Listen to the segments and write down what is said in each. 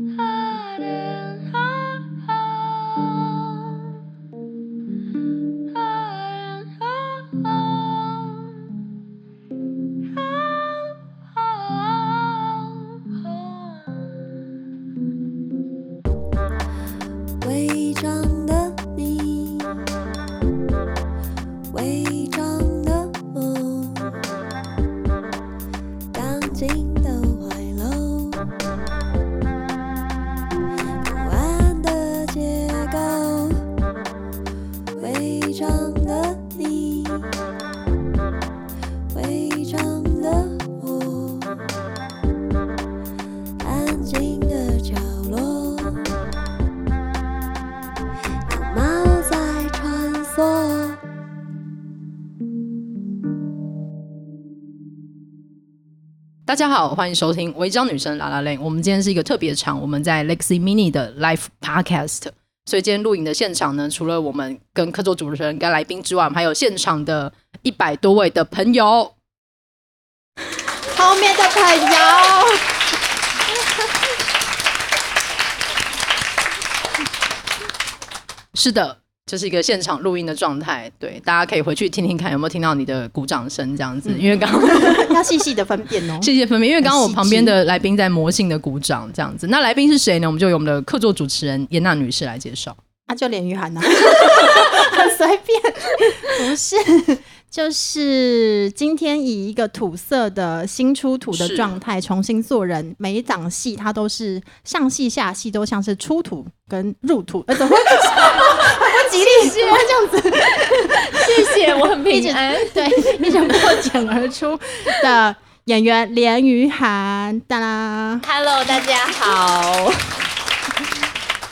Ah. 家好，欢迎收听《违章女生 lalaLand》。我们今天是一个特别场，我们在 Lexi Mini 的 Live Podcast。所以今天录影的现场呢，除了我们跟客座主持人跟来宾之外，我们还有现场的一百多位的朋友，后面的朋友，是的。就是一个现场录音的状态，对，大家可以回去听听看有没有听到你的鼓掌声这样子，嗯、因为刚刚 要细细的分辨哦，细细分辨，因为刚刚我旁边的来宾在魔性的鼓掌这样子，那来宾是谁呢？我们就由我们的客座主持人严娜女士来介绍，啊，就连玉涵呐，很 随便，不是。就是今天以一个土色的新出土的状态重新做人，每一场戏它都是上戏下戏都像是出土跟入土，呃，怎么会？不吉利？谢谢这样子，谢谢，我很平安，对，一直破茧而出的演员连于涵，哒啦，Hello，大家好。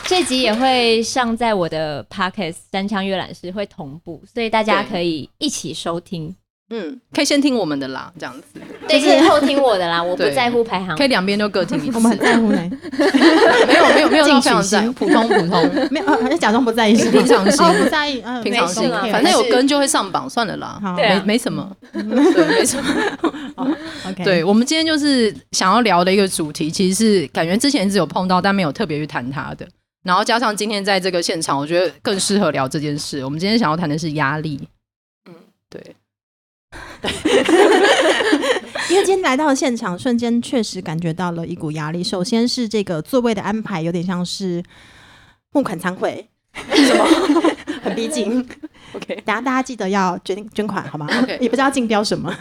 这集也会上在我的 Podcast 三枪阅览室会同步，所以大家可以一起收听。嗯，可以先听我们的啦，这样子。对，可以后听我的啦，我不在乎排行。可以两边都各听一次。我们很在乎呢。没有没有没有，非常在普通普通，没有，还是假装不在意，平常心，不在意，平常心。反正有跟就会上榜，算了啦，没没什么，对，没什么。OK，对我们今天就是想要聊的一个主题，其实是感觉之前只有碰到，但没有特别去谈它的。然后加上今天在这个现场，我觉得更适合聊这件事。我们今天想要谈的是压力。嗯，对，对，因为今天来到了现场，瞬间确实感觉到了一股压力。首先是这个座位的安排，有点像是募款餐会，什么很逼近。OK，等下大家记得要捐捐款好吗？OK，也不知道竞标什么。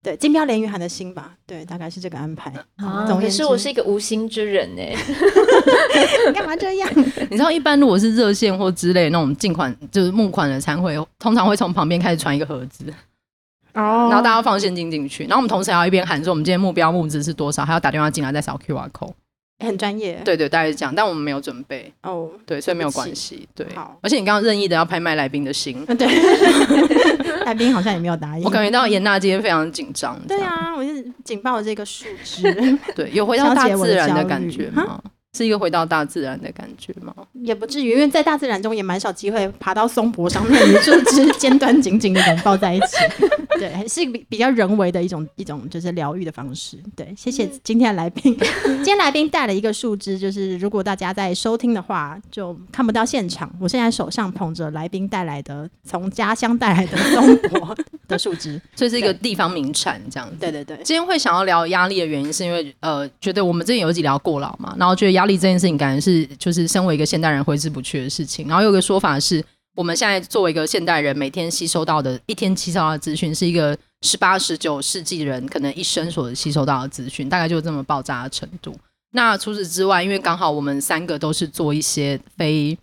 对，竞标连俞涵的心吧，对，大概是这个安排。啊，可是我是一个无心之人呢。你 干嘛这样？你知道，一般如果是热线或之类那种进款，就是募款的餐会，通常会从旁边开始传一个盒子，哦，然后大家放现金进去，然后我们同时还要一边喊说我们今天目标募资是多少，还要打电话进来再扫 QR code。很专业，对对，大概是这样，但我们没有准备哦，对，所以没有关系，对。好，而且你刚刚任意的要拍卖来宾的心，对，来宾好像也没有答应。我感觉到严娜今天非常紧张。对啊，我是紧抱这个树枝，对，有回到大自然的感觉吗？是一个回到大自然的感觉吗？也不至于，因为在大自然中也蛮少机会爬到松柏上面，与树枝尖端紧紧的拥抱在一起。对，是比比较人为的一种一种就是疗愈的方式。对，谢谢今天的来宾。今天来宾带了一个树枝，就是如果大家在收听的话，就看不到现场。我现在手上捧着来宾带来的从家乡带来的松柏 的树枝，这是一个地方名产，这样子。对对对。今天会想要聊压力的原因，是因为呃，觉得我们之前有一集聊过劳嘛，然后觉得压力。这件事情感觉是就是身为一个现代人挥之不去的事情。然后有个说法是，我们现在作为一个现代人，每天吸收到的一天吸收到的资讯，是一个十八、十九世纪人可能一生所吸收到的资讯，大概就这么爆炸的程度。那除此之外，因为刚好我们三个都是做一些非，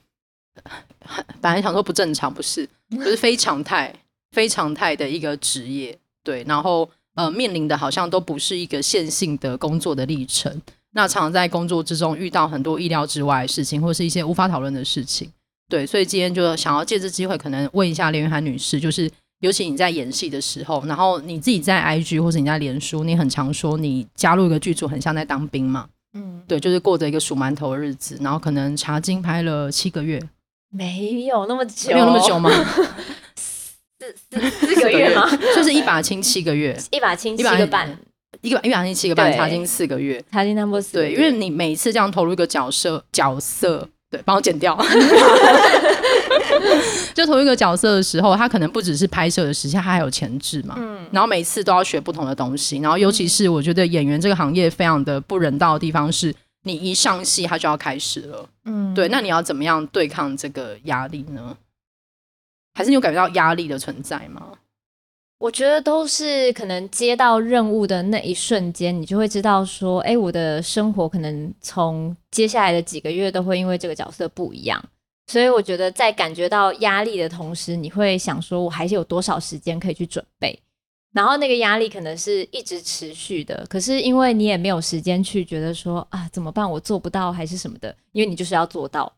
本来想说不正常，不是，就是非常态、非常态的一个职业，对，然后呃面临的好像都不是一个线性的工作的历程。那常常在工作之中遇到很多意料之外的事情，或是一些无法讨论的事情，对，所以今天就想要借这机会，可能问一下连云涵女士，就是尤其你在演戏的时候，然后你自己在 IG 或者你在脸书，你很常说你加入一个剧组很像在当兵嘛，嗯，对，就是过着一个数馒头的日子，然后可能查经拍了七个月，没有那么久，没有那么久吗？四四四个月吗？就是一把青七个月，一把青七个半。一个一把星期七个半，对。茶金四个月，茶金 number 四，对，因为你每一次这样投入一个角色，角色，对，帮我剪掉，就投入一个角色的时候，他可能不只是拍摄的时间，他还有前置嘛，嗯，然后每次都要学不同的东西，然后尤其是我觉得演员这个行业非常的不人道的地方是，你一上戏他就要开始了，嗯，对，那你要怎么样对抗这个压力呢？还是你有感觉到压力的存在吗？我觉得都是可能接到任务的那一瞬间，你就会知道说，哎，我的生活可能从接下来的几个月都会因为这个角色不一样。所以我觉得在感觉到压力的同时，你会想说，我还是有多少时间可以去准备？然后那个压力可能是一直持续的，可是因为你也没有时间去觉得说啊，怎么办？我做不到还是什么的，因为你就是要做到，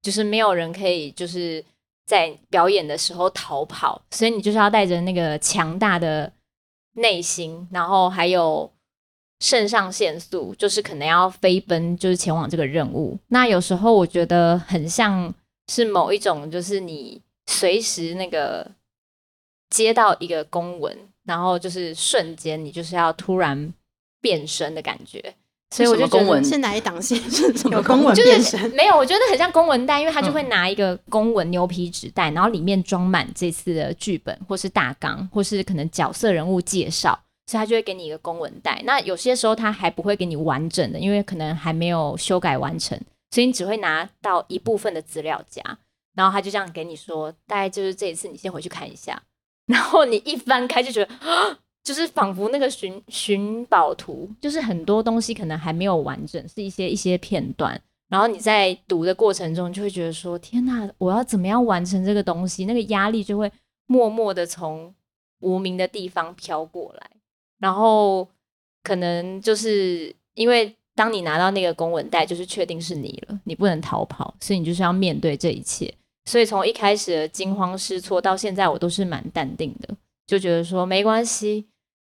就是没有人可以就是。在表演的时候逃跑，所以你就是要带着那个强大的内心，然后还有肾上腺素，就是可能要飞奔，就是前往这个任务。那有时候我觉得很像是某一种，就是你随时那个接到一个公文，然后就是瞬间你就是要突然变身的感觉。所以我就觉得是哪一档戏是什么公文变身？就是没有，我觉得很像公文袋，因为他就会拿一个公文牛皮纸袋，然后里面装满这次的剧本，或是大纲，或是可能角色人物介绍，所以他就会给你一个公文袋。那有些时候他还不会给你完整的，因为可能还没有修改完成，所以你只会拿到一部分的资料夹，然后他就这样给你说，大概就是这一次，你先回去看一下，然后你一翻开就觉得啊。就是仿佛那个寻寻宝图，就是很多东西可能还没有完整，是一些一些片段。然后你在读的过程中，就会觉得说：“天哪，我要怎么样完成这个东西？”那个压力就会默默的从无名的地方飘过来。然后可能就是因为当你拿到那个公文袋，就是确定是你了，你不能逃跑，所以你就是要面对这一切。所以从一开始的惊慌失措到现在，我都是蛮淡定的，就觉得说没关系。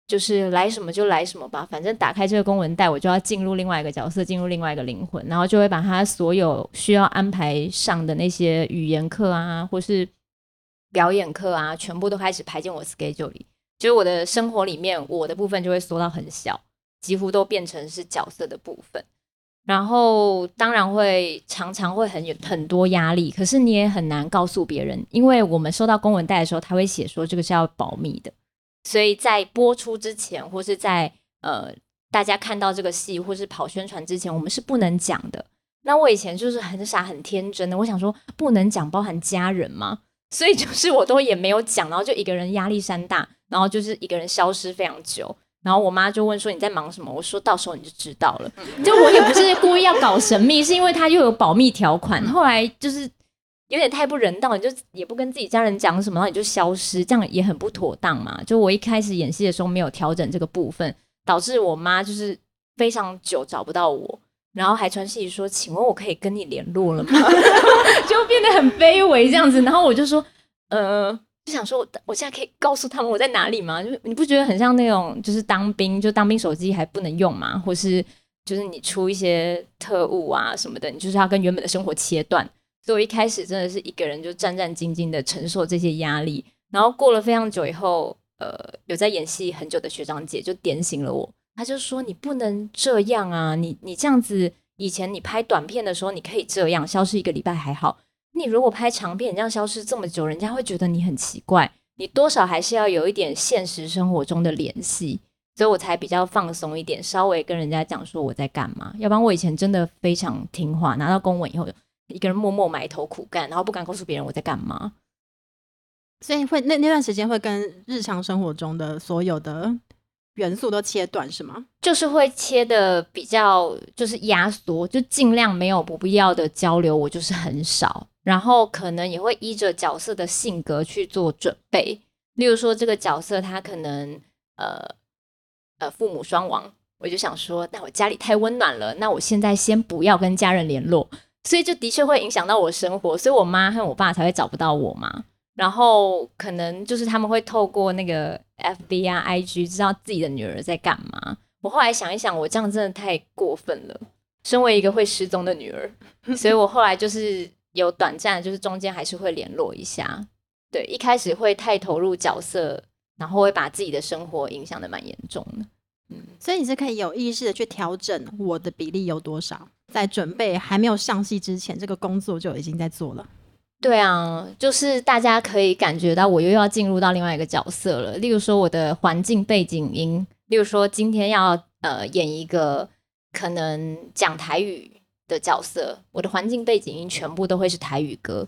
就是来什么就来什么吧，反正打开这个公文袋，我就要进入另外一个角色，进入另外一个灵魂，然后就会把他所有需要安排上的那些语言课啊，或是表演课啊，全部都开始排进我 schedule 里。就是我的生活里面，我的部分就会缩到很小，几乎都变成是角色的部分。然后当然会常常会很有很多压力，可是你也很难告诉别人，因为我们收到公文袋的时候，他会写说这个是要保密的。所以在播出之前，或是在呃大家看到这个戏，或是跑宣传之前，我们是不能讲的。那我以前就是很傻很天真的，我想说不能讲，包含家人吗？所以就是我都也没有讲，然后就一个人压力山大，然后就是一个人消失非常久。然后我妈就问说你在忙什么？我说到时候你就知道了。就我也不是故意要搞神秘，是因为他又有保密条款。后来就是。有点太不人道，你就也不跟自己家人讲什么，然后你就消失，这样也很不妥当嘛。就我一开始演戏的时候没有调整这个部分，导致我妈就是非常久找不到我，然后还传讯息说：“请问我可以跟你联络了吗？” 就变得很卑微这样子。然后我就说：“呃，就想说我我现在可以告诉他们我在哪里吗？就你不觉得很像那种就是当兵，就当兵手机还不能用嘛，或是就是你出一些特务啊什么的，你就是要跟原本的生活切断。”所以我一开始真的是一个人就战战兢兢的承受这些压力，然后过了非常久以后，呃，有在演戏很久的学长姐就点醒了我，他就说：“你不能这样啊，你你这样子，以前你拍短片的时候你可以这样消失一个礼拜还好，你如果拍长片，你这样消失这么久，人家会觉得你很奇怪，你多少还是要有一点现实生活中的联系。”所以我才比较放松一点，稍微跟人家讲说我在干嘛，要不然我以前真的非常听话，拿到公文以后。一个人默默埋头苦干，然后不敢告诉别人我在干嘛，所以会那那段时间会跟日常生活中的所有的元素都切断，是吗？就是会切的比较就是压缩，就尽量没有不必要的交流，我就是很少。然后可能也会依着角色的性格去做准备，例如说这个角色他可能呃呃父母双亡，我就想说，那我家里太温暖了，那我现在先不要跟家人联络。所以就的确会影响到我生活，所以我妈和我爸才会找不到我嘛。然后可能就是他们会透过那个 FB 啊、IG 知道自己的女儿在干嘛。我后来想一想，我这样真的太过分了。身为一个会失踪的女儿，所以我后来就是有短暂，就是中间还是会联络一下。对，一开始会太投入角色，然后会把自己的生活影响的蛮严重的。嗯，所以你是可以有意识的去调整我的比例有多少，在准备还没有上戏之前，这个工作就已经在做了。对啊，就是大家可以感觉到我又要进入到另外一个角色了。例如说我的环境背景音，例如说今天要呃演一个可能讲台语的角色，我的环境背景音全部都会是台语歌，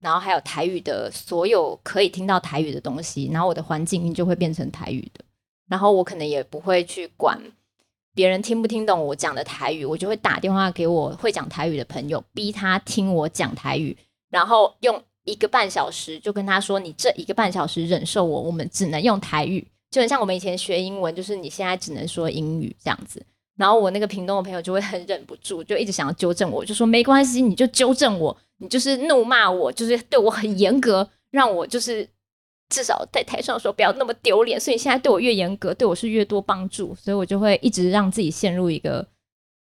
然后还有台语的所有可以听到台语的东西，然后我的环境音就会变成台语的。然后我可能也不会去管别人听不听懂我讲的台语，我就会打电话给我会讲台语的朋友，逼他听我讲台语，然后用一个半小时就跟他说：“你这一个半小时忍受我，我们只能用台语。”就很像我们以前学英文，就是你现在只能说英语这样子。然后我那个屏东的朋友就会很忍不住，就一直想要纠正我，就说：“没关系，你就纠正我，你就是怒骂我，就是对我很严格，让我就是。”至少在台上的时候不要那么丢脸，所以现在对我越严格，对我是越多帮助，所以我就会一直让自己陷入一个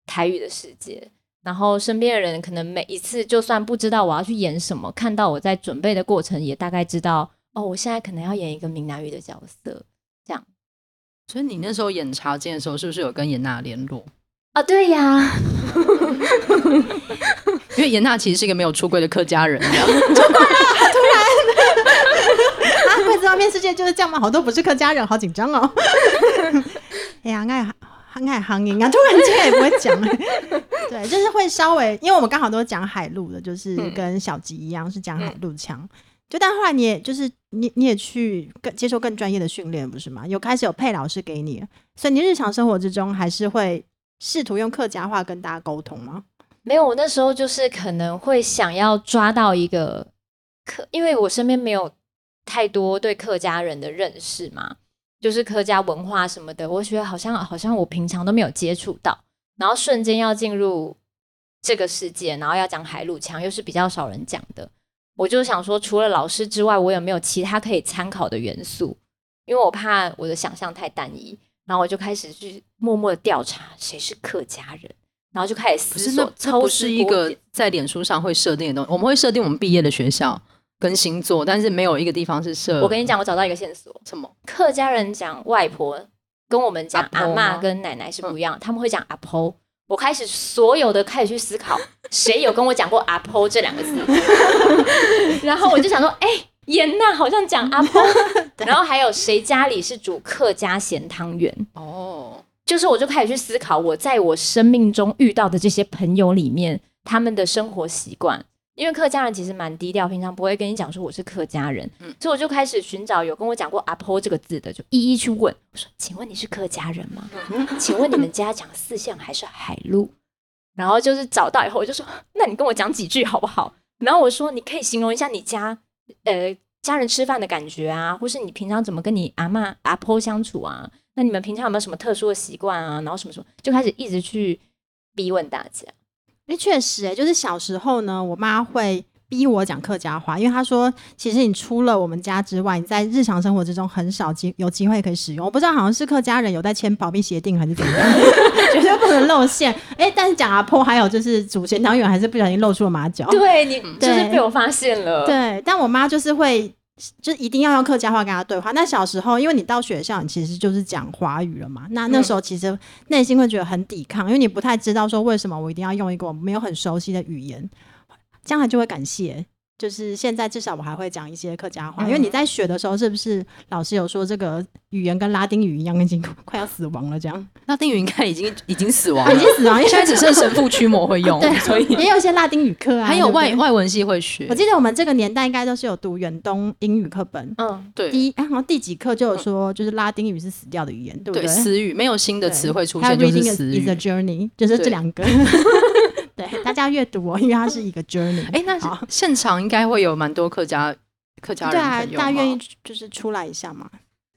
台语的世界。然后身边的人可能每一次就算不知道我要去演什么，看到我在准备的过程，也大概知道哦，我现在可能要演一个闽南语的角色，这样。所以你那时候演茶间的时候，是不是有跟严娜联络？啊，对呀，因为严娜其实是一个没有出柜的客家人，然。柜子外面世界就是这样吗？好多不是客家人，好紧张哦。哎呀，爱爱行音啊，突然间也不会讲了。对，就是会稍微，因为我们刚好都讲海陆的，就是跟小吉一样是讲海陆腔。就但后来你也就是你你也去更接受更专业的训练，不是吗？有开始有配老师给你，所以你日常生活之中还是会试图用客家话跟大家沟通吗？没有，我那时候就是可能会想要抓到一个客，因为我身边没有。太多对客家人的认识嘛，就是客家文化什么的，我觉得好像好像我平常都没有接触到，然后瞬间要进入这个世界，然后要讲海陆腔，又是比较少人讲的，我就想说，除了老师之外，我有没有其他可以参考的元素？因为我怕我的想象太单一，然后我就开始去默默的调查谁是客家人，然后就开始思索。这不是一个在脸书上会设定的东西，我们会设定我们毕业的学校。跟星座，但是没有一个地方是设。我跟你讲，我找到一个线索。什么？客家人讲外婆，跟我们讲阿嬷跟奶奶是不一样。他们会讲阿婆。我开始所有的开始去思考，谁有跟我讲过阿婆这两个字？然后我就想说，哎、欸，严娜好像讲阿婆。然后还有谁家里是煮客家咸汤圆？哦，就是我就开始去思考，我在我生命中遇到的这些朋友里面，他们的生活习惯。因为客家人其实蛮低调，平常不会跟你讲说我是客家人，嗯、所以我就开始寻找有跟我讲过“阿婆”这个字的，就一一去问。我说：“请问你是客家人吗？嗯、请问你们家讲四象还是海陆？”然后就是找到以后，我就说：“那你跟我讲几句好不好？”然后我说：“你可以形容一下你家呃家人吃饭的感觉啊，或是你平常怎么跟你阿嬷、阿婆相处啊？那你们平常有没有什么特殊的习惯啊？然后什么什么，就开始一直去逼问大家。”哎，确实，哎，就是小时候呢，我妈会逼我讲客家话，因为她说，其实你除了我们家之外，你在日常生活之中很少机有机会可以使用。我不知道，好像是客家人有在签保密协定还是怎样，绝对不能露馅。哎，但是讲阿婆，还有就是祖先汤圆，还是不小心露出了马脚。对你，就是被我发现了。对，但我妈就是会。就一定要用客家话跟他对话。那小时候，因为你到学校，你其实就是讲华语了嘛。那那时候其实内心会觉得很抵抗，因为你不太知道说为什么我一定要用一个我没有很熟悉的语言，将来就会感谢。就是现在，至少我还会讲一些客家话，因为你在学的时候，是不是老师有说这个语言跟拉丁语一样，已经 快要死亡了？这样，拉丁语应该已经已经死亡了，已经死亡，因为现在只剩神父驱魔会用，对，所以也有一些拉丁语课啊，还有外外文系会学。我记得我们这个年代应该都是有读远东英语课本，嗯，对。第一，哎，好像第几课就有说，就是拉丁语是死掉的语言，对不对？死语没有新的词汇出现，就是死语。Is a journey，就是这两个。家阅读哦，因为它是一个 journey。哎，那现场应该会有蛮多客家客家人。对啊，大家愿意就是出来一下嘛？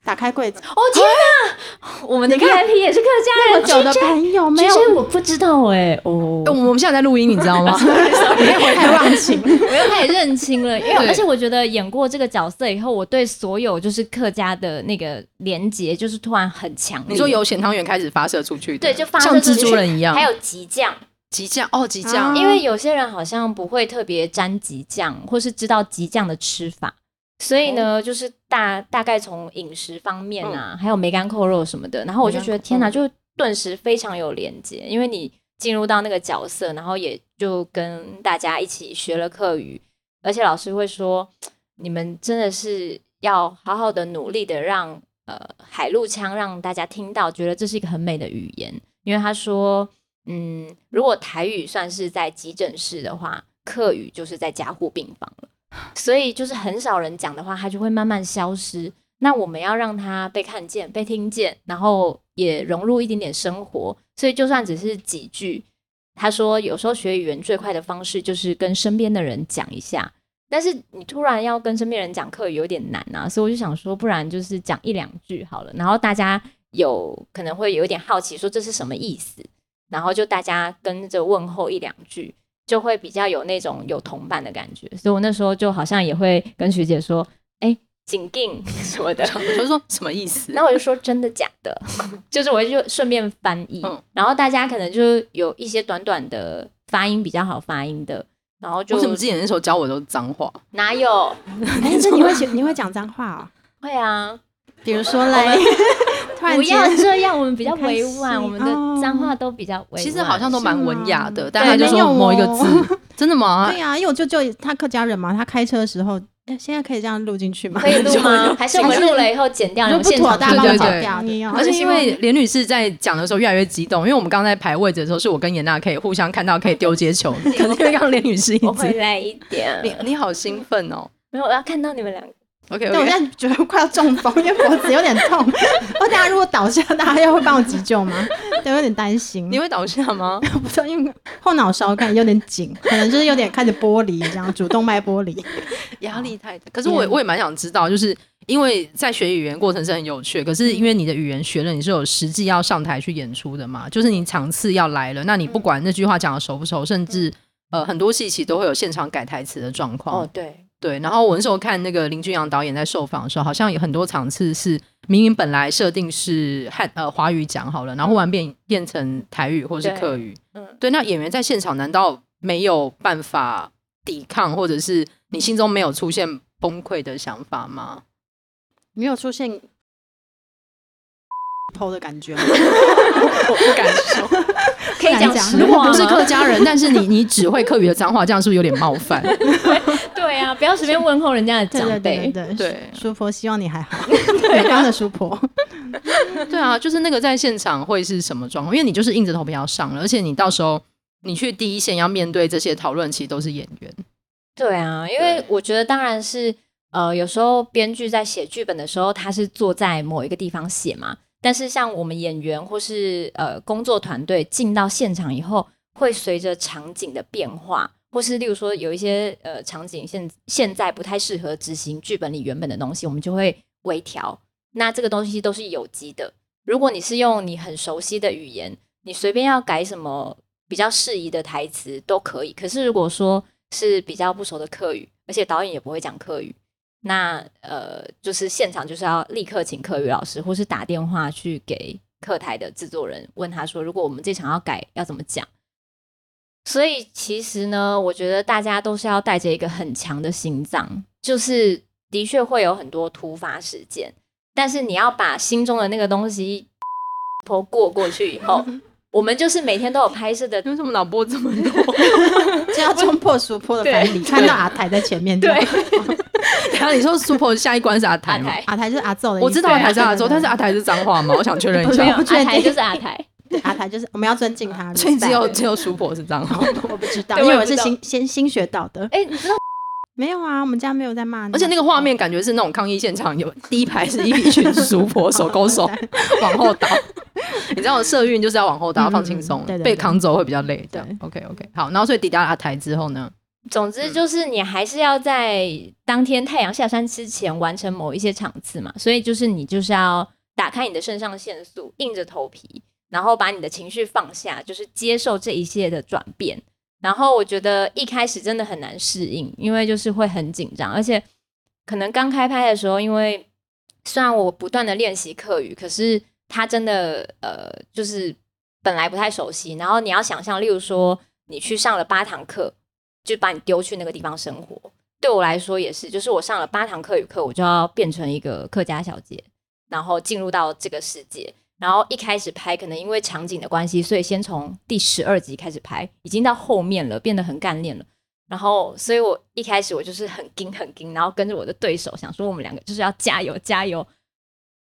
打开柜子。哦天哪，我们的 VIP 也是客家人，久的朋友没有？我不知道哎。哦，我们现在在录音，你知道吗？我太忘情，我又开始认清了。因为而且我觉得演过这个角色以后，我对所有就是客家的那个连结，就是突然很强。你说由咸汤圆开始发射出去，对，就发射像蜘蛛人一样，还有激酱。激酱哦，激酱，因为有些人好像不会特别沾激酱，或是知道激酱的吃法，所以呢，就是大大概从饮食方面啊，嗯、还有梅干扣肉什么的，然后我就觉得天哪，就顿时非常有连接，因为你进入到那个角色，然后也就跟大家一起学了课语，而且老师会说，你们真的是要好好的努力的让呃海陆腔让大家听到，觉得这是一个很美的语言，因为他说，嗯，如果台语算是在急诊室的话，客语就是在加护病房了。所以就是很少人讲的话，它就会慢慢消失。那我们要让它被看见、被听见，然后也融入一点点生活。所以就算只是几句，他说有时候学语言最快的方式就是跟身边的人讲一下。但是你突然要跟身边人讲客语有点难啊，所以我就想说，不然就是讲一两句好了。然后大家有可能会有一点好奇，说这是什么意思？然后就大家跟着问候一两句。就会比较有那种有同伴的感觉，所以我那时候就好像也会跟学姐说：“哎、欸，紧定 什么的。”我就说什么意思？然后我就说真的假的，就是我就顺便翻译，嗯、然后大家可能就有一些短短的发音比较好发音的，然后就为什么之前那时候教我都是脏话？哪有？哎、欸，这你会你会讲脏话啊、哦？会啊，比如说嘞。不要这样，我们比较委婉，我们的脏话都比较委婉。其实好像都蛮文雅的，但他就说某一个字，真的吗？对呀，因为我舅舅他客家人嘛，他开车的时候，现在可以这样录进去吗？可以录吗？还是我们录了以后剪掉？不妥，大家剪掉。而且因为连女士在讲的时候越来越激动，因为我们刚刚在排位置的时候，是我跟颜娜可以互相看到，可以丢接球。可能因为刚刚连女士一直回来一点，你你好兴奋哦！没有，我要看到你们两个。OK，我.现在觉得快要中风，因为脖子有点痛。我等下如果倒下，大家要会帮我急救吗？对，有点担心。你会倒下吗？不知道，因为后脑勺感觉有点紧，可能就是有点开始剥离，这样主动脉剥离，压力太大。可是我我也蛮想知道，就是因为在学语言过程是很有趣，可是因为你的语言学了，你是有实际要上台去演出的嘛？就是你场次要来了，那你不管那句话讲的熟不熟，甚至呃很多戏其实都会有现场改台词的状况。哦，对。对，然后我那时候看那个林君阳导演在受访的时候，好像有很多场次是明明本来设定是汉呃华语讲好了，然后忽然变变成台语或是客语。嗯，对，那演员在现场难道没有办法抵抗，或者是你心中没有出现崩溃的想法吗？没有出现。偷的感觉，我不敢说，可以讲。如果不是客家人，但是你你只会客语的脏话，这样是不是有点冒犯？对啊，不要随便问候人家的长辈。对对对，叔婆希望你还好。对，刚的叔婆。对啊，就是那个在现场会是什么状况？因为你就是硬着头皮要上了，而且你到时候你去第一线要面对这些讨论，其实都是演员。对啊，因为我觉得当然是呃，有时候编剧在写剧本的时候，他是坐在某一个地方写嘛。但是像我们演员或是呃工作团队进到现场以后，会随着场景的变化，或是例如说有一些呃场景现现在不太适合执行剧本里原本的东西，我们就会微调。那这个东西都是有机的。如果你是用你很熟悉的语言，你随便要改什么比较适宜的台词都可以。可是如果说是比较不熟的客语，而且导演也不会讲客语。那呃，就是现场就是要立刻请客语老师，或是打电话去给客台的制作人，问他说，如果我们这场要改，要怎么讲？所以其实呢，我觉得大家都是要带着一个很强的心脏，就是的确会有很多突发事件，但是你要把心中的那个东西过过去以后。我们就是每天都有拍摄的，为什么脑波这么多？就要冲破 叔婆的藩篱，看到阿台在前面。对，然后你说叔婆下一关是阿台吗？阿台就是阿奏的。我知道阿台是阿奏，但是阿台是脏话吗？我想确认一下。阿台就是阿台，阿台就是我们要尊敬他。所以只有只有叔婆是这样，我不知道，因为我是新先新学到的。哎，你知道？没有啊，我们家没有在骂你。而且那个画面感觉是那种抗议现场，有第一排是一群叔婆手勾手往后倒。你知道社运就是要往后倒，放轻松，被扛走会比较累。这样，OK OK，好。然后所以抵达阿台之后呢，总之就是你还是要在当天太阳下山之前完成某一些场次嘛。所以就是你就是要打开你的肾上腺素，硬着头皮，然后把你的情绪放下，就是接受这一切的转变。然后我觉得一开始真的很难适应，因为就是会很紧张，而且可能刚开拍的时候，因为虽然我不断的练习客语，可是他真的呃，就是本来不太熟悉。然后你要想象，例如说你去上了八堂课，就把你丢去那个地方生活，对我来说也是，就是我上了八堂客语课，我就要变成一个客家小姐，然后进入到这个世界。然后一开始拍，可能因为场景的关系，所以先从第十二集开始拍，已经到后面了，变得很干练了。然后，所以我一开始我就是很紧很紧，然后跟着我的对手，想说我们两个就是要加油加油。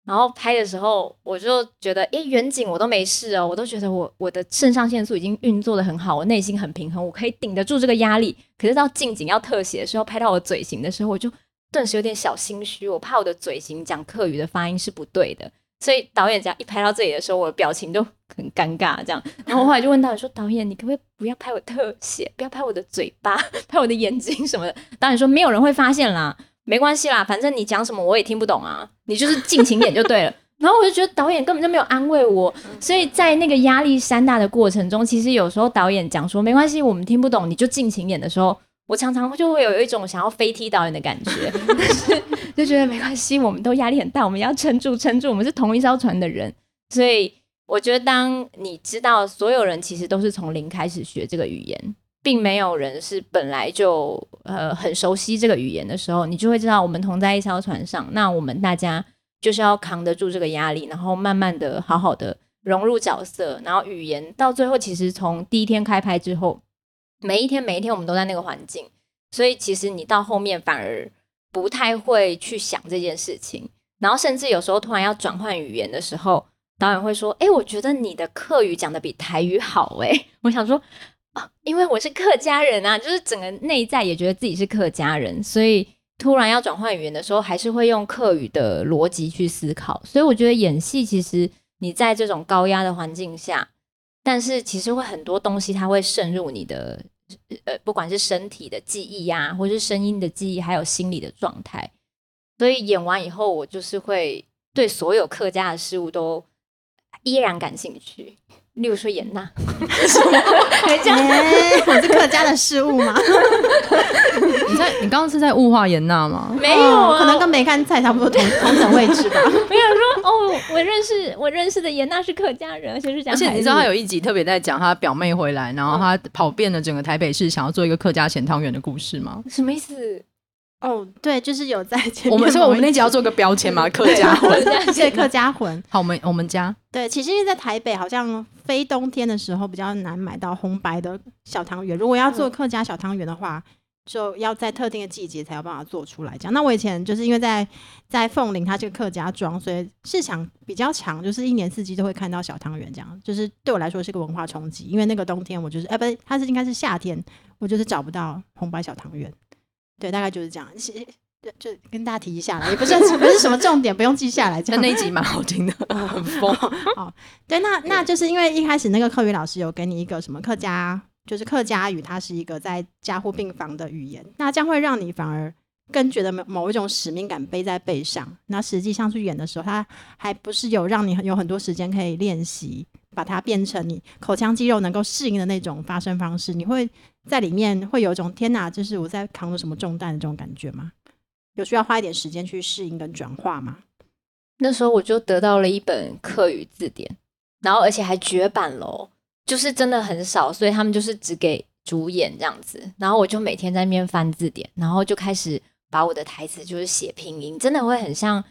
然后拍的时候，我就觉得，诶，远景我都没事哦，我都觉得我我的肾上腺素已经运作的很好，我内心很平衡，我可以顶得住这个压力。可是到近景要特写的时候，拍到我嘴型的时候，我就顿时有点小心虚，我怕我的嘴型讲客语的发音是不对的。所以导演只要一拍到这里的时候，我的表情就很尴尬，这样。然后我后来就问导演说：“导演，你可不可以不要拍我特写，不要拍我的嘴巴，拍我的眼睛什么的？”导演说：“没有人会发现啦，没关系啦，反正你讲什么我也听不懂啊，你就是尽情演就对了。”然后我就觉得导演根本就没有安慰我，所以在那个压力山大的过程中，其实有时候导演讲说：“没关系，我们听不懂，你就尽情演”的时候。我常常就会有一种想要飞踢导演的感觉，但是就觉得没关系，我们都压力很大，我们要撑住，撑住，我们是同一艘船的人。所以我觉得，当你知道所有人其实都是从零开始学这个语言，并没有人是本来就呃很熟悉这个语言的时候，你就会知道我们同在一艘船上。那我们大家就是要扛得住这个压力，然后慢慢的好好的融入角色，然后语言到最后，其实从第一天开拍之后。每一天，每一天，我们都在那个环境，所以其实你到后面反而不太会去想这件事情。然后，甚至有时候突然要转换语言的时候，导演会说：“哎，我觉得你的客语讲得比台语好。”哎，我想说啊，因为我是客家人啊，就是整个内在也觉得自己是客家人，所以突然要转换语言的时候，还是会用客语的逻辑去思考。所以我觉得演戏其实你在这种高压的环境下，但是其实会很多东西它会渗入你的。呃，不管是身体的记忆呀、啊，或是声音的记忆，还有心理的状态，所以演完以后，我就是会对所有客家的事物都依然感兴趣。例如说演那，还这样，我是客家的事物吗？你在你刚刚是在物化颜娜吗？没有、啊，可能跟梅干菜差不多同 同等位置吧。没有说哦，我认识我认识的颜娜是客家人，而且是讲。而且你知道他有一集特别在讲他表妹回来，然后他跑遍了整个台北市，想要做一个客家咸汤圆的故事吗？什么意思？哦，对，就是有在前面。我们说我们那集要做个标签嘛，客家魂，对，客家魂。好，我们我们家对，其实因为在台北好像非冬天的时候比较难买到红白的小汤圆。如果要做客家小汤圆的话，嗯、就要在特定的季节才有办法做出来。这样，那我以前就是因为在在凤林，它这个客家庄，所以市场比较强，就是一年四季都会看到小汤圆。这样，就是对我来说是个文化冲击。因为那个冬天我就是，哎，不是，它是应该是夏天，我就是找不到红白小汤圆。对，大概就是这样。就跟大家提一下，也不是不是什么重点，不用记下来。那一集蛮好听的，很疯。好，对，那那就是因为一开始那个课语老师有给你一个什么客家，就是客家语，它是一个在家护病房的语言，那将会让你反而更觉得某某一种使命感背在背上。那实际上去演的时候，它还不是有让你有很多时间可以练习，把它变成你口腔肌肉能够适应的那种发声方式。你会在里面会有一种天哪，就是我在扛着什么重担的这种感觉吗？有需要花一点时间去适应跟转化吗？那时候我就得到了一本客语字典，然后而且还绝版喽，就是真的很少，所以他们就是只给主演这样子。然后我就每天在那边翻字典，然后就开始把我的台词就是写拼音，真的会很像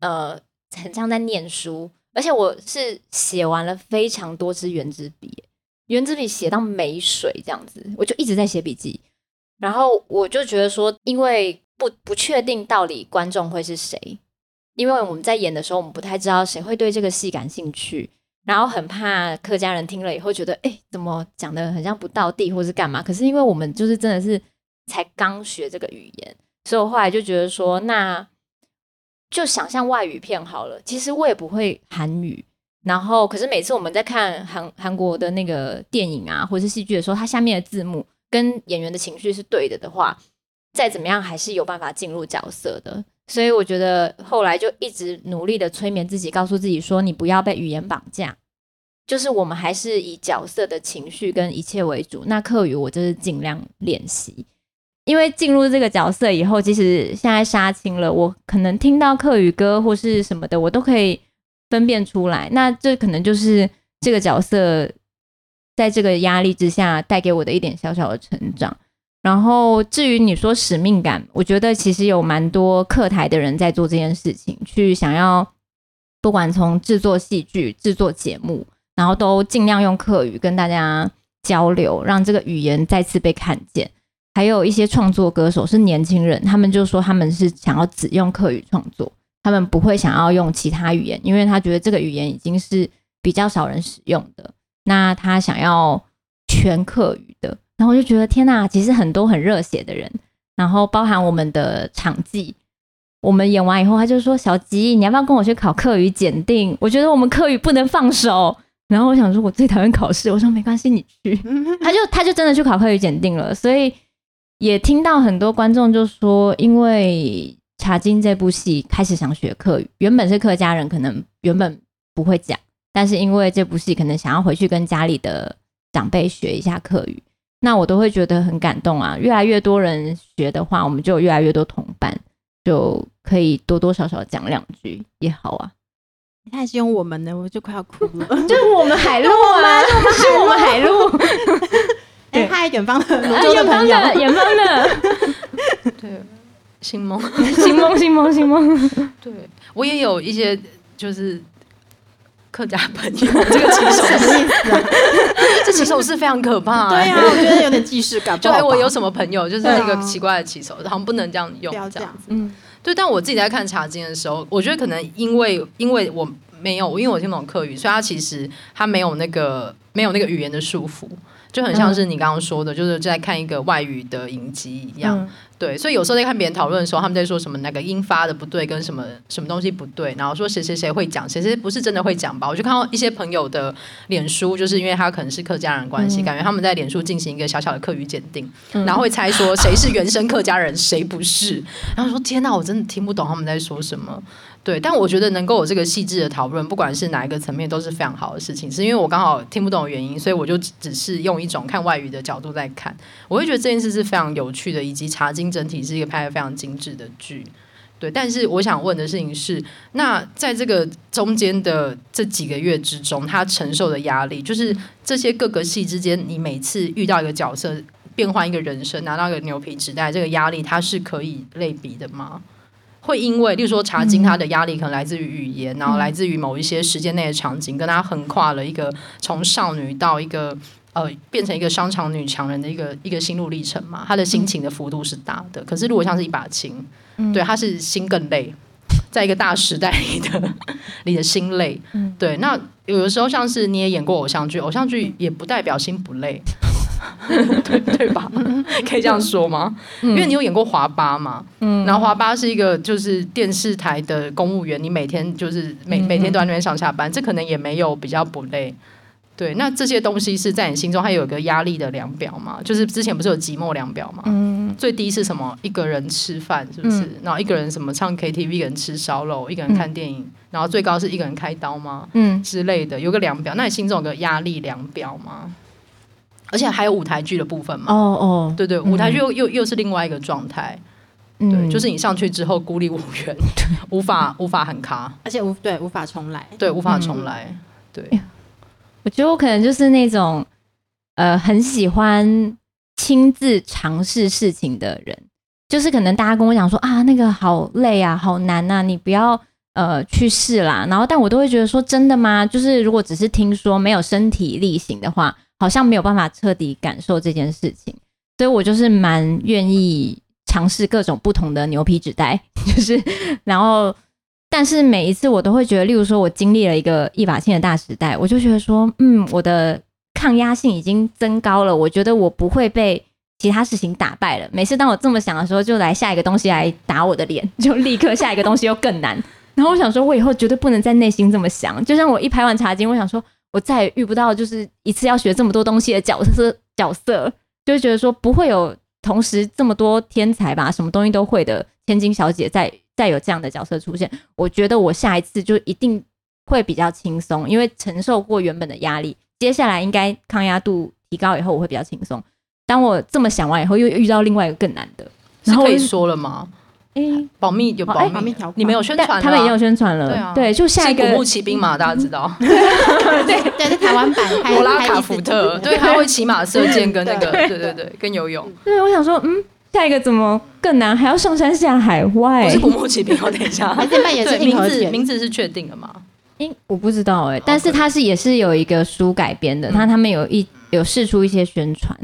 呃，很像在念书。而且我是写完了非常多支原子笔，原子笔写到没水这样子，我就一直在写笔记。然后我就觉得说，因为不不确定到底观众会是谁，因为我们在演的时候，我们不太知道谁会对这个戏感兴趣，然后很怕客家人听了以后觉得，哎，怎么讲的很像不到地，或是干嘛？可是因为我们就是真的是才刚学这个语言，所以我后来就觉得说，那就想象外语片好了。其实我也不会韩语，然后可是每次我们在看韩韩国的那个电影啊，或者是戏剧的时候，它下面的字幕跟演员的情绪是对的的话。再怎么样，还是有办法进入角色的。所以我觉得后来就一直努力的催眠自己，告诉自己说：“你不要被语言绑架，就是我们还是以角色的情绪跟一切为主。”那客语我就是尽量练习，因为进入这个角色以后，即使现在杀青了，我可能听到客语歌或是什么的，我都可以分辨出来。那这可能就是这个角色在这个压力之下带给我的一点小小的成长。然后至于你说使命感，我觉得其实有蛮多课台的人在做这件事情，去想要不管从制作戏剧、制作节目，然后都尽量用客语跟大家交流，让这个语言再次被看见。还有一些创作歌手是年轻人，他们就说他们是想要只用客语创作，他们不会想要用其他语言，因为他觉得这个语言已经是比较少人使用的。那他想要全客语的，然后我就觉得天哪，其实很多很热血的人，然后包含我们的场记，我们演完以后，他就说小吉，你要不要跟我去考客语检定？我觉得我们客语不能放手。然后我想说，我最讨厌考试，我说没关系，你去。他就他就真的去考客语检定了，所以。也听到很多观众就说，因为《茶金》这部戏开始想学客语，原本是客家人，可能原本不会讲，但是因为这部戏，可能想要回去跟家里的长辈学一下客语，那我都会觉得很感动啊！越来越多人学的话，我们就有越来越多同伴，就可以多多少少讲两句也好啊。他还是用我们的，我就快要哭了，就是我们海陆啊，是我们海陆。对，他远方的，远方的，远方的，对，星梦，星梦，星梦，星梦。对，我也有一些就是客家朋友，这个起手是，这起手是非常可怕。对啊，我觉得有点既视感。就我有什么朋友，就是一个奇怪的骑手，好像不能这样用，这样子。嗯，对。但我自己在看茶经的时候，我觉得可能因为因为我没有，因为我听不懂客语，所以他其实他没有那个没有那个语言的束缚。就很像是你刚刚说的，嗯、就是在看一个外语的影集一样，嗯、对。所以有时候在看别人讨论的时候，他们在说什么那个音发的不对，跟什么什么东西不对，然后说谁谁谁会讲，谁谁不是真的会讲吧？我就看到一些朋友的脸书，就是因为他可能是客家人关系，嗯、感觉他们在脸书进行一个小小的客语检定，嗯、然后会猜说谁是原生客家人，谁不是。然后说天哪，我真的听不懂他们在说什么。对，但我觉得能够有这个细致的讨论，不管是哪一个层面，都是非常好的事情。是因为我刚好听不懂原因，所以我就只是用一种看外语的角度在看。我会觉得这件事是非常有趣的，以及《茶金》整体是一个拍得非常精致的剧。对，但是我想问的事情是，那在这个中间的这几个月之中，他承受的压力，就是这些各个戏之间，你每次遇到一个角色，变换一个人生，拿到一个牛皮纸袋，这个压力，它是可以类比的吗？会因为，例如说查金，他的压力可能来自于语言，嗯、然后来自于某一些时间内的场景，跟他横跨了一个从少女到一个呃变成一个商场女强人的一个一个心路历程嘛。她的心情的幅度是大的，可是如果像是一把琴，嗯、对，他是心更累，在一个大时代里的你的心累，嗯、对。那有的时候像是你也演过偶像剧，偶像剧也不代表心不累。对对吧？可以这样说吗？嗯、因为你有演过华八嘛，嗯，然后华八是一个就是电视台的公务员，你每天就是每每天都在那边上下班，嗯、这可能也没有比较不累。对，那这些东西是在你心中还有一个压力的量表嘛？就是之前不是有寂寞量表嘛？嗯，最低是什么？一个人吃饭是不是？嗯、然后一个人什么唱 KTV，一个人吃烧肉，一个人看电影，嗯、然后最高是一个人开刀吗？嗯，之类的，有个量表。那你心中有个压力量表吗？而且还有舞台剧的部分嘛？哦哦，对对，舞台剧又又又是另外一个状态，对，就是你上去之后孤立无援，无法无法很卡，而且无对无法重来，对无法重来，对。我觉得我可能就是那种呃很喜欢亲自尝试事情的人，就是可能大家跟我讲说啊那个好累啊好难啊，你不要呃去试啦，然后但我都会觉得说真的吗？就是如果只是听说没有身体力行的话。好像没有办法彻底感受这件事情，所以我就是蛮愿意尝试各种不同的牛皮纸袋，就是然后，但是每一次我都会觉得，例如说我经历了一个一把性的大时代，我就觉得说，嗯，我的抗压性已经增高了，我觉得我不会被其他事情打败了。每次当我这么想的时候，就来下一个东西来打我的脸，就立刻下一个东西又更难。然后我想说，我以后绝对不能在内心这么想。就像我一拍完茶经，我想说。我再也遇不到就是一次要学这么多东西的角色，角色就会觉得说不会有同时这么多天才吧，什么东西都会的千金小姐再再有这样的角色出现，我觉得我下一次就一定会比较轻松，因为承受过原本的压力，接下来应该抗压度提高以后我会比较轻松。当我这么想完以后，又遇到另外一个更难的，然后可以说了吗？哎，保密有保密条款，你们有宣传，他们也有宣传了。对啊，对，就下一个古墓奇兵嘛，大家知道。对 对，是台湾版柏拉卡福特，对，他会骑马射箭跟那个，对对对，跟游泳。对，我想说，嗯，下一个怎么更难？还要上山下海外？不是古墓奇兵，我等一下，还是扮演是名字，名字是确定的吗？因我不知道哎，但是他是也是有一个书改编的，他他们有一有试出一些宣传。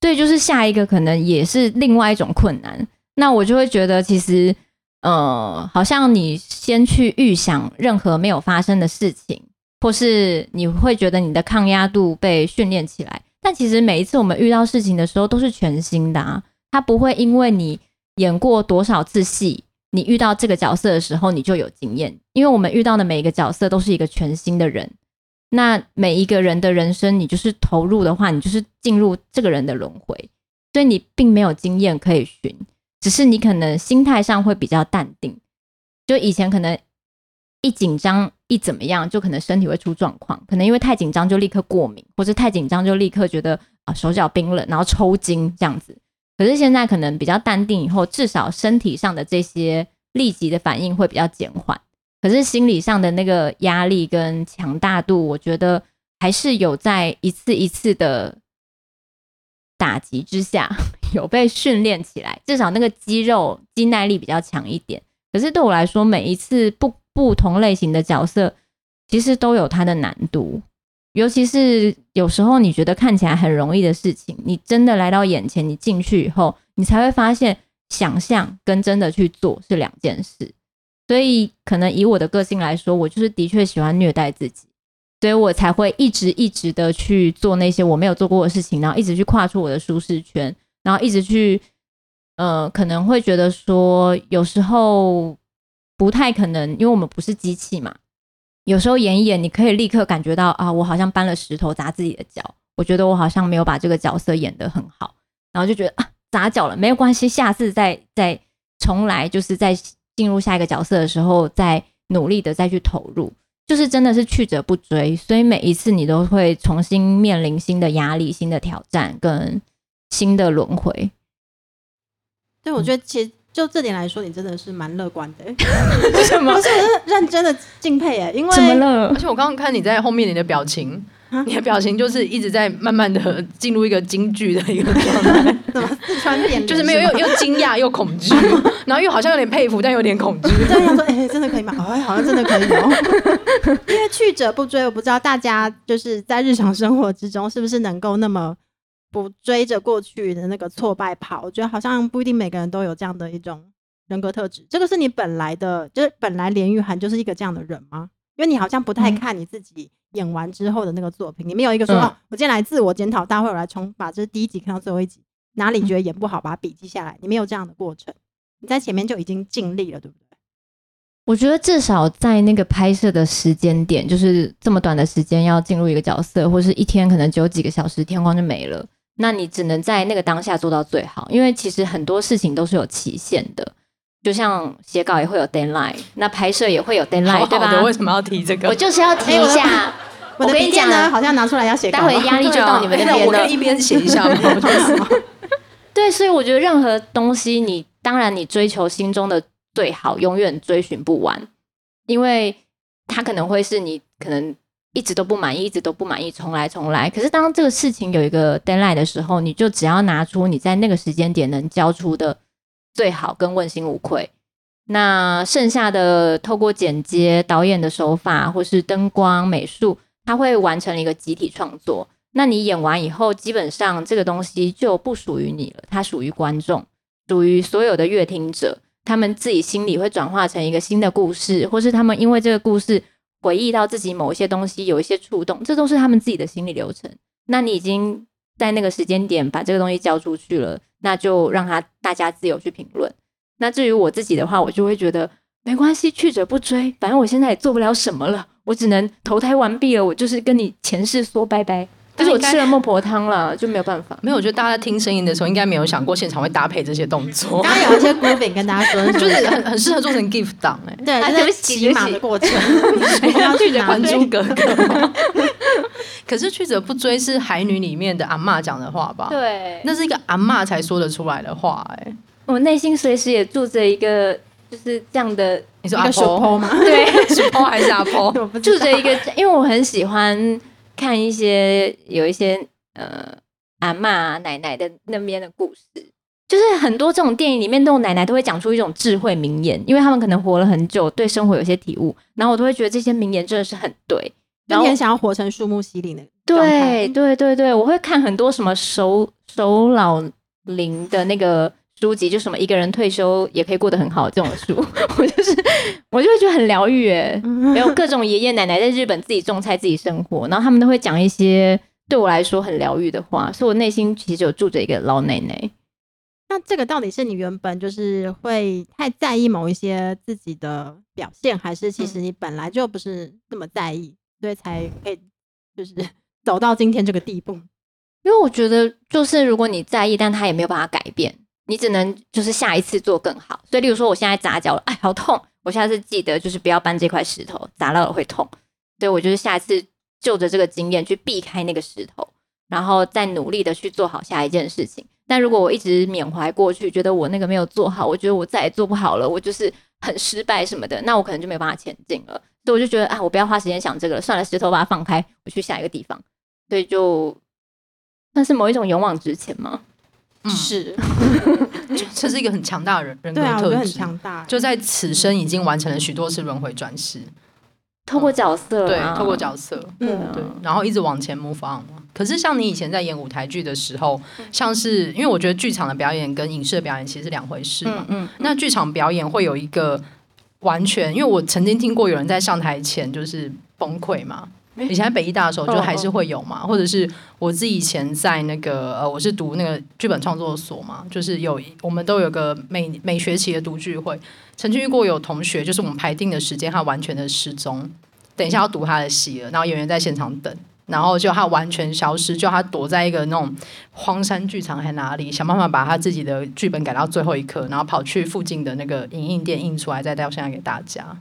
对，就是下一个可能也是另外一种困难。那我就会觉得，其实，呃，好像你先去预想任何没有发生的事情，或是你会觉得你的抗压度被训练起来。但其实每一次我们遇到事情的时候都是全新的啊，它不会因为你演过多少次戏，你遇到这个角色的时候你就有经验。因为我们遇到的每一个角色都是一个全新的人。那每一个人的人生，你就是投入的话，你就是进入这个人的轮回，所以你并没有经验可以寻，只是你可能心态上会比较淡定。就以前可能一紧张一怎么样，就可能身体会出状况，可能因为太紧张就立刻过敏，或者太紧张就立刻觉得啊手脚冰冷，然后抽筋这样子。可是现在可能比较淡定以后，至少身体上的这些立即的反应会比较减缓。可是心理上的那个压力跟强大度，我觉得还是有在一次一次的打击之下有被训练起来，至少那个肌肉肌耐力比较强一点。可是对我来说，每一次不不同类型的角色，其实都有它的难度。尤其是有时候你觉得看起来很容易的事情，你真的来到眼前，你进去以后，你才会发现想象跟真的去做是两件事。所以，可能以我的个性来说，我就是的确喜欢虐待自己，所以我才会一直一直的去做那些我没有做过的事情，然后一直去跨出我的舒适圈，然后一直去，呃，可能会觉得说，有时候不太可能，因为我们不是机器嘛。有时候演一演，你可以立刻感觉到啊，我好像搬了石头砸自己的脚，我觉得我好像没有把这个角色演得很好，然后就觉得啊，砸脚了，没有关系，下次再再重来，就是在。进入下一个角色的时候，再努力的再去投入，就是真的是去者不追，所以每一次你都会重新面临新的压力、新的挑战跟新的轮回。对，我觉得其实就这点来说，你真的是蛮乐观的。为什么？我是认真的敬佩哎，因为怎么了？而且我刚刚看你在后面你的表情。你的表情就是一直在慢慢的进入一个京剧的一个状态，怎么四川变？就是没有又又惊讶又恐惧，然后又好像有点佩服，但有点恐惧。这样说，哎、欸，真的可以吗？哎，好像真的可以哦。因为去者不追，我不知道大家就是在日常生活之中是不是能够那么不追着过去的那个挫败跑。我觉得好像不一定每个人都有这样的一种人格特质。这个是你本来的，就是本来连玉涵就是一个这样的人吗？因为你好像不太看你自己演完之后的那个作品，你没有一个说、嗯、哦，我今天来自我检讨大会，我来重把这第一集看到最后一集，哪里觉得演不好，把它笔记下来。你没有这样的过程，你在前面就已经尽力了，对不对？我觉得至少在那个拍摄的时间点，就是这么短的时间要进入一个角色，或是一天可能只有几个小时，天光就没了，那你只能在那个当下做到最好，因为其实很多事情都是有期限的。就像写稿也会有 deadline，那拍摄也会有 deadline，好好对吧？为什么要提这个？我就是要提一下。我跟你讲呢，好像拿出来要写稿，待会压力就到你们那边了。我可以一边写一下吗？对，所以我觉得任何东西，你当然你追求心中的最好，永远追寻不完，因为它可能会是你可能一直都不满意，一直都不满意，重来重来。可是当这个事情有一个 deadline 的时候，你就只要拿出你在那个时间点能交出的。最好跟问心无愧，那剩下的透过剪接、导演的手法或是灯光、美术，它会完成一个集体创作。那你演完以后，基本上这个东西就不属于你了，它属于观众，属于所有的阅听者。他们自己心里会转化成一个新的故事，或是他们因为这个故事回忆到自己某一些东西，有一些触动，这都是他们自己的心理流程。那你已经在那个时间点把这个东西交出去了。那就让他大家自由去评论。那至于我自己的话，我就会觉得没关系，去者不追。反正我现在也做不了什么了，我只能投胎完毕了。我就是跟你前世说拜拜。但是我吃了孟婆汤了，就没有办法。没有，我觉得大家在听声音的时候，应该没有想过现场会搭配这些动作。刚刚有一些 grooving 跟大家说，就是很很适合做成 gift 档哎。对，就是骑马的过程。去者还珠格格。可是去者不追是海女里面的阿嬷讲的话吧？对，那是一个阿嬷才说得出来的话哎。我内心随时也住着一个就是这样的，你说阿婆吗？对，阿婆还是阿婆？住着一个，因为我很喜欢看一些有一些呃阿嬷奶奶的那边的故事。就是很多这种电影里面，那种奶奶都会讲出一种智慧名言，因为他们可能活了很久，对生活有些体悟，然后我都会觉得这些名言真的是很对。然后很想要活成树木希林的。对对对对，我会看很多什么守守老林的那个书籍，就什么一个人退休也可以过得很好这种书，我就是我就会觉得很疗愈哎。还有各种爷爷奶奶在日本自己种菜自己生活，然后他们都会讲一些对我来说很疗愈的话，所以我内心其实有住着一个老奶奶。那这个到底是你原本就是会太在意某一些自己的表现，还是其实你本来就不是那么在意，所以才可以就是 走到今天这个地步？因为我觉得，就是如果你在意，但他也没有办法改变，你只能就是下一次做更好。所以，例如说我现在砸脚了，哎，好痛！我下次记得就是不要搬这块石头，砸到了会痛。所以我就是下一次就着这个经验去避开那个石头，然后再努力的去做好下一件事情。但如果我一直缅怀过去，觉得我那个没有做好，我觉得我再也做不好了，我就是很失败什么的，那我可能就没有办法前进了。所以我就觉得啊，我不要花时间想这个了，算了，石头把它放开，我去下一个地方。所以就算是某一种勇往直前吗？嗯，是，这是一个很强大的人人格特质，对啊，很强大，就在此生已经完成了许多次轮回转世。透过角色，对，透过角色，嗯，对，然后一直往前 move on。可是像你以前在演舞台剧的时候，像是因为我觉得剧场的表演跟影视的表演其实是两回事嘛。嗯，那剧场表演会有一个完全，因为我曾经听过有人在上台前就是崩溃嘛。以前在北艺大的时候，就还是会有嘛，或者是我自己以前在那个呃，我是读那个剧本创作所嘛，就是有我们都有个每每学期的读剧会。曾经遇过有同学，就是我们排定的时间，他完全的失踪，等一下要读他的戏了，然后演员在现场等，然后就他完全消失，就他躲在一个那种荒山剧场还哪里，想办法把他自己的剧本改到最后一刻，然后跑去附近的那个影印店印出来，再到现在给大家。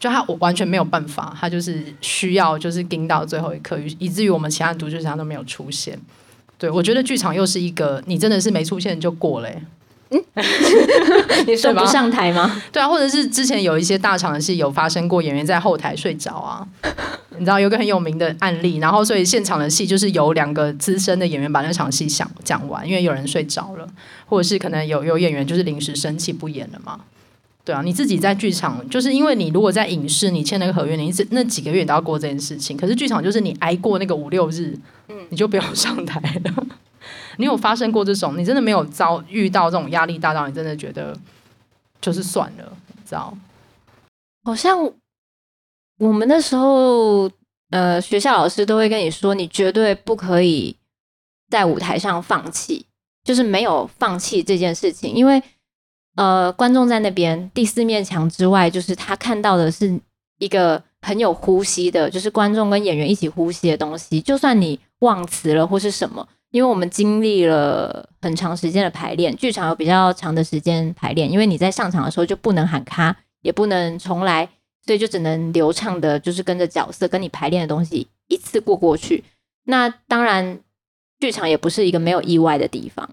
就他我完全没有办法，他就是需要就是盯到最后一刻，以至于我们其他读剧场都没有出现。对，我觉得剧场又是一个，你真的是没出现就过了。嗯，你说不上台吗？对啊，或者是之前有一些大场的戏有发生过演员在后台睡着啊，你知道有个很有名的案例，然后所以现场的戏就是有两个资深的演员把那场戏讲讲完，因为有人睡着了，或者是可能有有演员就是临时生气不演了嘛。对啊，你自己在剧场，就是因为你如果在影视，你签那个合约，你这那几个月你都要过这件事情。可是剧场就是你挨过那个五六日，嗯，你就不要上台了。你有发生过这种？你真的没有遭遇到这种压力大到你真的觉得就是算了，你知道？好像我们那时候，呃，学校老师都会跟你说，你绝对不可以在舞台上放弃，就是没有放弃这件事情，因为。呃，观众在那边第四面墙之外，就是他看到的是一个很有呼吸的，就是观众跟演员一起呼吸的东西。就算你忘词了或是什么，因为我们经历了很长时间的排练，剧场有比较长的时间排练，因为你在上场的时候就不能喊卡，也不能重来，所以就只能流畅的，就是跟着角色跟你排练的东西一次过过去。那当然，剧场也不是一个没有意外的地方，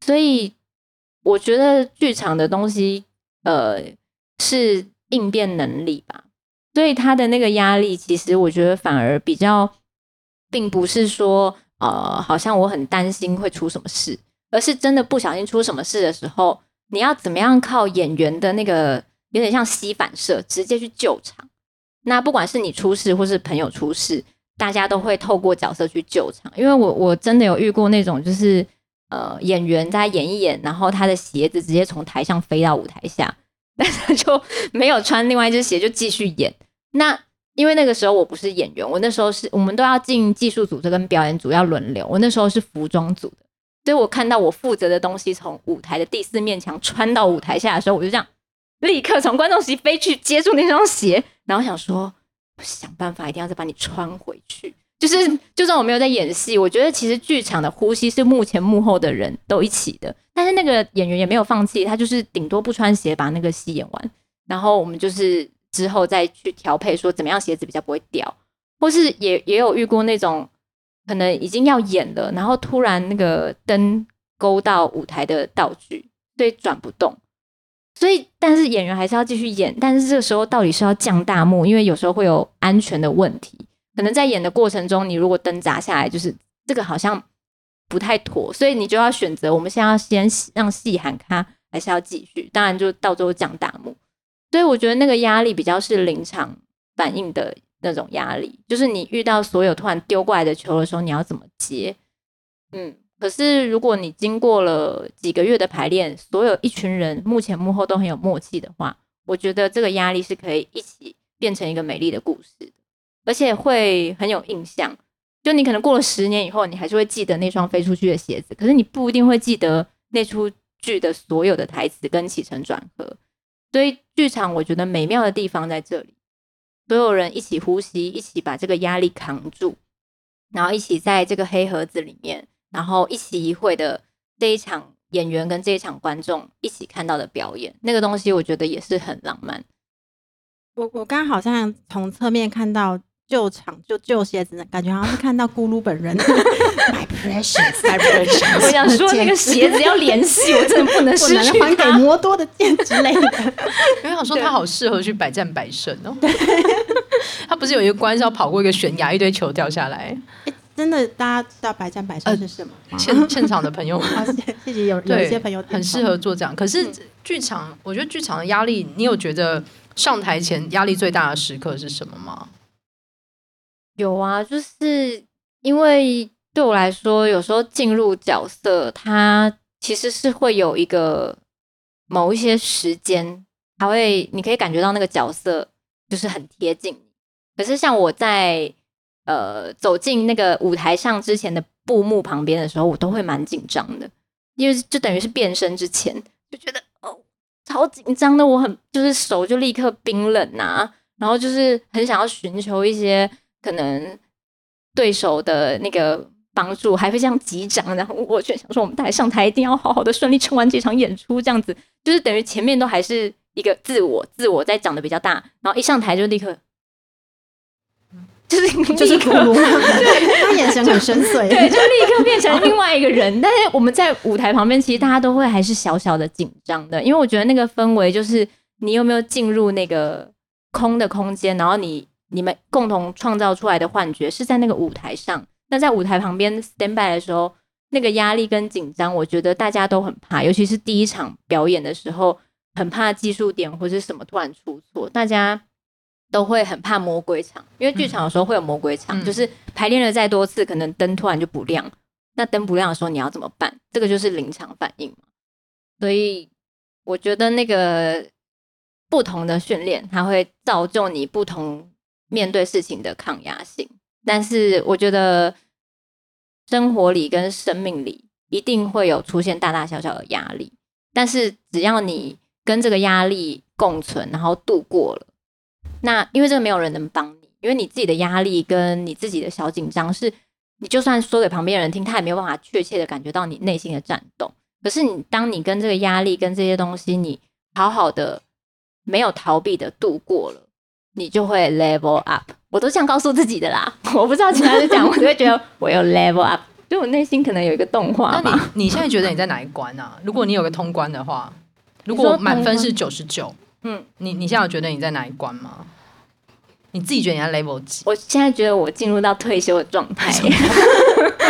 所以。我觉得剧场的东西，呃，是应变能力吧。所以他的那个压力，其实我觉得反而比较，并不是说，呃，好像我很担心会出什么事，而是真的不小心出什么事的时候，你要怎么样靠演员的那个有点像吸反射，直接去救场。那不管是你出事，或是朋友出事，大家都会透过角色去救场。因为我我真的有遇过那种，就是。呃，演员在演一演，然后他的鞋子直接从台上飞到舞台下，但是他就没有穿另外一只鞋就继续演。那因为那个时候我不是演员，我那时候是我们都要进技术组，这跟表演组要轮流。我那时候是服装组的，所以我看到我负责的东西从舞台的第四面墙穿到舞台下的时候，我就这样立刻从观众席飞去接住那双鞋，然后想说想办法一定要再把你穿回去。就是，就算我没有在演戏，我觉得其实剧场的呼吸是幕前幕后的人都一起的。但是那个演员也没有放弃，他就是顶多不穿鞋把那个戏演完，然后我们就是之后再去调配，说怎么样鞋子比较不会掉，或是也也有遇过那种可能已经要演了，然后突然那个灯勾到舞台的道具，所以转不动。所以，但是演员还是要继续演。但是这个时候到底是要降大幕，因为有时候会有安全的问题。可能在演的过程中，你如果灯砸下来，就是这个好像不太妥，所以你就要选择我们现在要先让戏喊卡，还是要继续？当然，就到最后讲大幕。所以我觉得那个压力比较是临场反应的那种压力，就是你遇到所有突然丢过来的球的时候，你要怎么接？嗯。可是，如果你经过了几个月的排练，所有一群人幕前幕后都很有默契的话，我觉得这个压力是可以一起变成一个美丽的故事，而且会很有印象。就你可能过了十年以后，你还是会记得那双飞出去的鞋子，可是你不一定会记得那出剧的所有的台词跟起承转合。所以，剧场我觉得美妙的地方在这里，所有人一起呼吸，一起把这个压力扛住，然后一起在这个黑盒子里面。然后一起一会的这一场演员跟这一场观众一起看到的表演，那个东西我觉得也是很浪漫。我我刚好像从侧面看到旧场就旧鞋子，感觉好像是看到咕噜本人。My precious, my precious。我想说那个鞋子要联系，我真的不能失去还给摩多的剑之类的。因为想说他好适合去百战百胜哦。他不是有一个关是要跑过一个悬崖，一堆球掉下来。真的，大家知道百战百胜是什么吗？现、呃、现场的朋友们，谢谢有有一些朋友很适合做这样。可是剧场，嗯、我觉得剧场的压力，你有觉得上台前压力最大的时刻是什么吗？有啊，就是因为对我来说，有时候进入角色，它其实是会有一个某一些时间，还会你可以感觉到那个角色就是很贴近。可是像我在。呃，走进那个舞台上之前的布幕旁边的时候，我都会蛮紧张的，因为就等于是变身之前，就觉得哦，超紧张的，我很就是手就立刻冰冷呐、然后就是很想要寻求一些可能对手的那个帮助，还会这样击掌，然后我却想说，我们台上台一定要好好的顺利撑完这场演出，这样子就是等于前面都还是一个自我，自我在长得比较大，然后一上台就立刻。就是就是咕噜，对，他眼神很深邃，对，就立刻变成另外一个人。但是我们在舞台旁边，其实大家都会还是小小的紧张的，因为我觉得那个氛围就是你有没有进入那个空的空间，然后你你们共同创造出来的幻觉是在那个舞台上。那在舞台旁边 stand by 的时候，那个压力跟紧张，我觉得大家都很怕，尤其是第一场表演的时候，很怕技术点或是什么突然出错，大家。都会很怕魔鬼场，因为剧场有时候会有魔鬼场，嗯、就是排练了再多次，可能灯突然就不亮。那灯不亮的时候，你要怎么办？这个就是临场反应嘛。所以我觉得那个不同的训练，它会造就你不同面对事情的抗压性。但是我觉得生活里跟生命里一定会有出现大大小小的压力，但是只要你跟这个压力共存，然后度过了。那因为这个没有人能帮你，因为你自己的压力跟你自己的小紧张，是你就算说给旁边人听，他也没有办法确切的感觉到你内心的颤动。可是你当你跟这个压力跟这些东西，你好好的没有逃避的度过了，你就会 level up。我都这样告诉自己的啦，我不知道其他人讲，我就会觉得 我有 level up，就我内心可能有一个动画。那你你现在觉得你在哪一关啊？如果你有个通关的话，如果满分是九十九，嗯，你你现在有觉得你在哪一关吗？你自己觉得你在 level 几？我现在觉得我进入到退休的状态。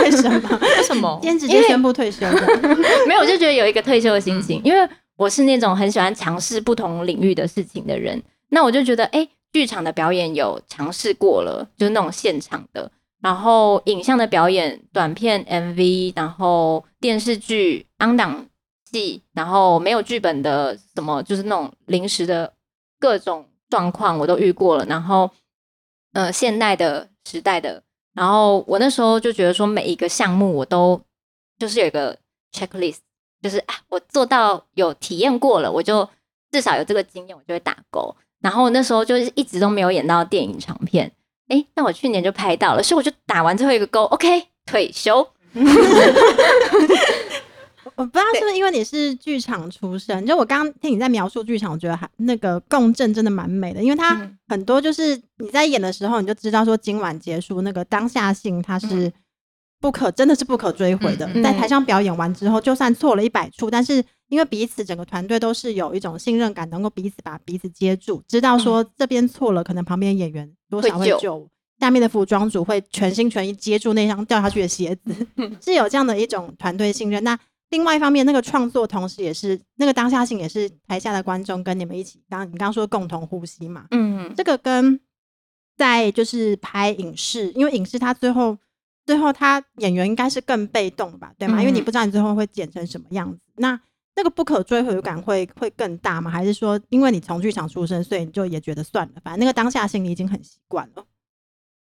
为什么？为什么？今天直接宣布退休的？没有，我就觉得有一个退休的心情，嗯、因为我是那种很喜欢尝试不同领域的事情的人。那我就觉得，哎、欸，剧场的表演有尝试过了，就是那种现场的，然后影像的表演，短片 MV，然后电视剧 on 档戏，然后没有剧本的什么，就是那种临时的各种。状况我都遇过了，然后，呃，现代的时代的，然后我那时候就觉得说，每一个项目我都就是有一个 checklist，就是啊，我做到有体验过了，我就至少有这个经验，我就会打勾。然后那时候就是一直都没有演到电影长片，哎，那我去年就拍到了，所以我就打完最后一个勾，OK，退休。我不知道是不是因为你是剧场出身，就我刚刚听你在描述剧场，我觉得还那个共振真的蛮美的，因为它很多就是你在演的时候，你就知道说今晚结束那个当下性，它是不可真的是不可追回的。在台上表演完之后，就算错了一百处，但是因为彼此整个团队都是有一种信任感，能够彼此把彼此接住，知道说这边错了，可能旁边演员多少会救，下面的服装组会全心全意接住那双掉下去的鞋子，是有这样的一种团队信任。那另外一方面，那个创作同时也是那个当下性，也是台下的观众跟你们一起。刚刚你刚刚说共同呼吸嘛，嗯，这个跟在就是拍影视，因为影视它最后最后他演员应该是更被动的吧，对吗？因为你不知道你最后会剪成什么样子，那那个不可追回感会会更大吗？还是说因为你从剧场出身，所以你就也觉得算了，反正那个当下性你已经很习惯了。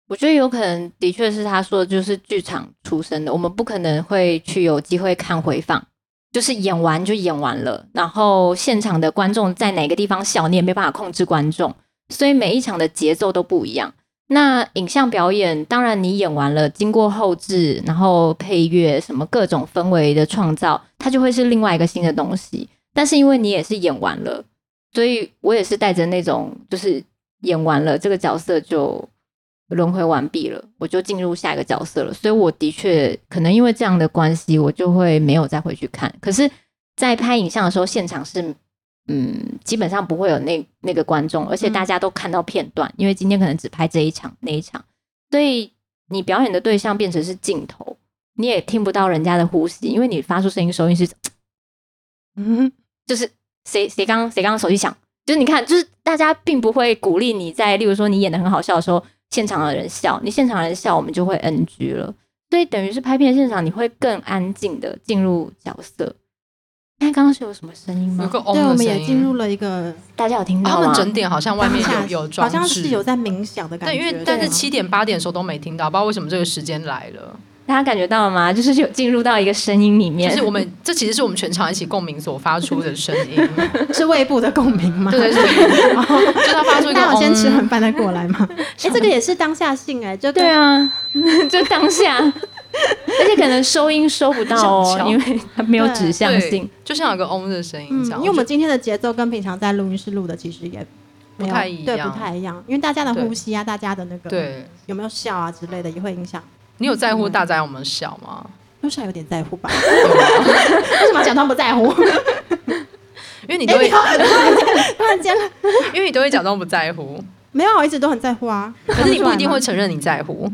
我觉得有可能，的确是他说的，就是剧场出身的，我们不可能会去有机会看回放，就是演完就演完了，然后现场的观众在哪个地方笑，你也没办法控制观众，所以每一场的节奏都不一样。那影像表演，当然你演完了，经过后置，然后配乐什么各种氛围的创造，它就会是另外一个新的东西。但是因为你也是演完了，所以我也是带着那种，就是演完了这个角色就。轮回完毕了，我就进入下一个角色了。所以我的确可能因为这样的关系，我就会没有再回去看。可是，在拍影像的时候，现场是嗯，基本上不会有那那个观众，而且大家都看到片段，嗯、因为今天可能只拍这一场那一场，所以你表演的对象变成是镜头，你也听不到人家的呼吸，因为你发出声音收音是嗯，就是谁谁刚谁刚刚手机响，就是你看，就是大家并不会鼓励你在，例如说你演的很好笑的时候。现场的人笑，你现场的人笑，我们就会 NG 了。所以等于是拍片现场，你会更安静的进入角色。哎，刚刚是有什么声音吗？有个音。对，我们也进入了一个，大家有听到吗？他们整点好像外面有有装置，好像是有在冥想的感觉。对，因为但是七点八点的时候都没听到，不知道为什么这个时间来了。大家感觉到了吗？就是有进入到一个声音里面，就是我们这其实是我们全场一起共鸣所发出的声音，是胃部的共鸣吗？对对对，就他发出一个。那我先吃完饭再过来吗？哎、欸，这个也是当下性哎、欸，就对啊，就当下，而且可能收音收不到哦，因为它没有指向性，就像有个嗡的声音这样、嗯。因为我们今天的节奏跟平常在录音室录的其实也不太一样，对，不太一样，因为大家的呼吸啊，大家的那个对有没有笑啊之类的也会影响。你有在乎大家有没有笑吗？多少有点在乎吧。为什么假装不在乎？因为你都会 突然间，因为你都会假装不在乎。没有，我一直都很在乎啊。可是你不一定会承认你在乎，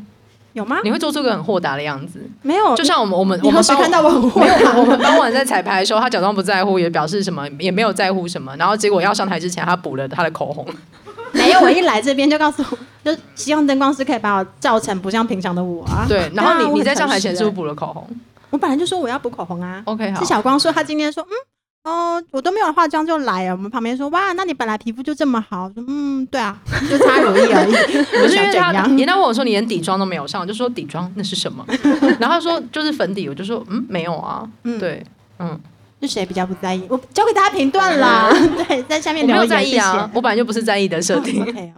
有吗？你会做出个很豁达的样子。没有，就像我们我们我们看到我很豁达。我们当晚在彩排的时候，他假装不在乎，也表示什么也没有在乎什么。然后结果要上台之前，他补了他的口红。没有，我一来这边就告诉我，就希望灯光师可以把我照成不像平常的我啊。对，然后你、啊、你在上台前是不是补了口红？我本来就说我要补口红啊。OK，好。是小光说他今天说，嗯，哦，我都没有化妆就来了。我们旁边说，哇，那你本来皮肤就这么好。说，嗯，对啊，就擦乳液而已。不是因为他，人家问我说你连底妆都没有上，我就说底妆那是什么？然后他说就是粉底，我就说嗯没有啊。嗯，对，嗯。是谁比较不在意？我交给大家评断啦。对，在下面留言。我没有在意啊，我本来就不是在意的设定。OK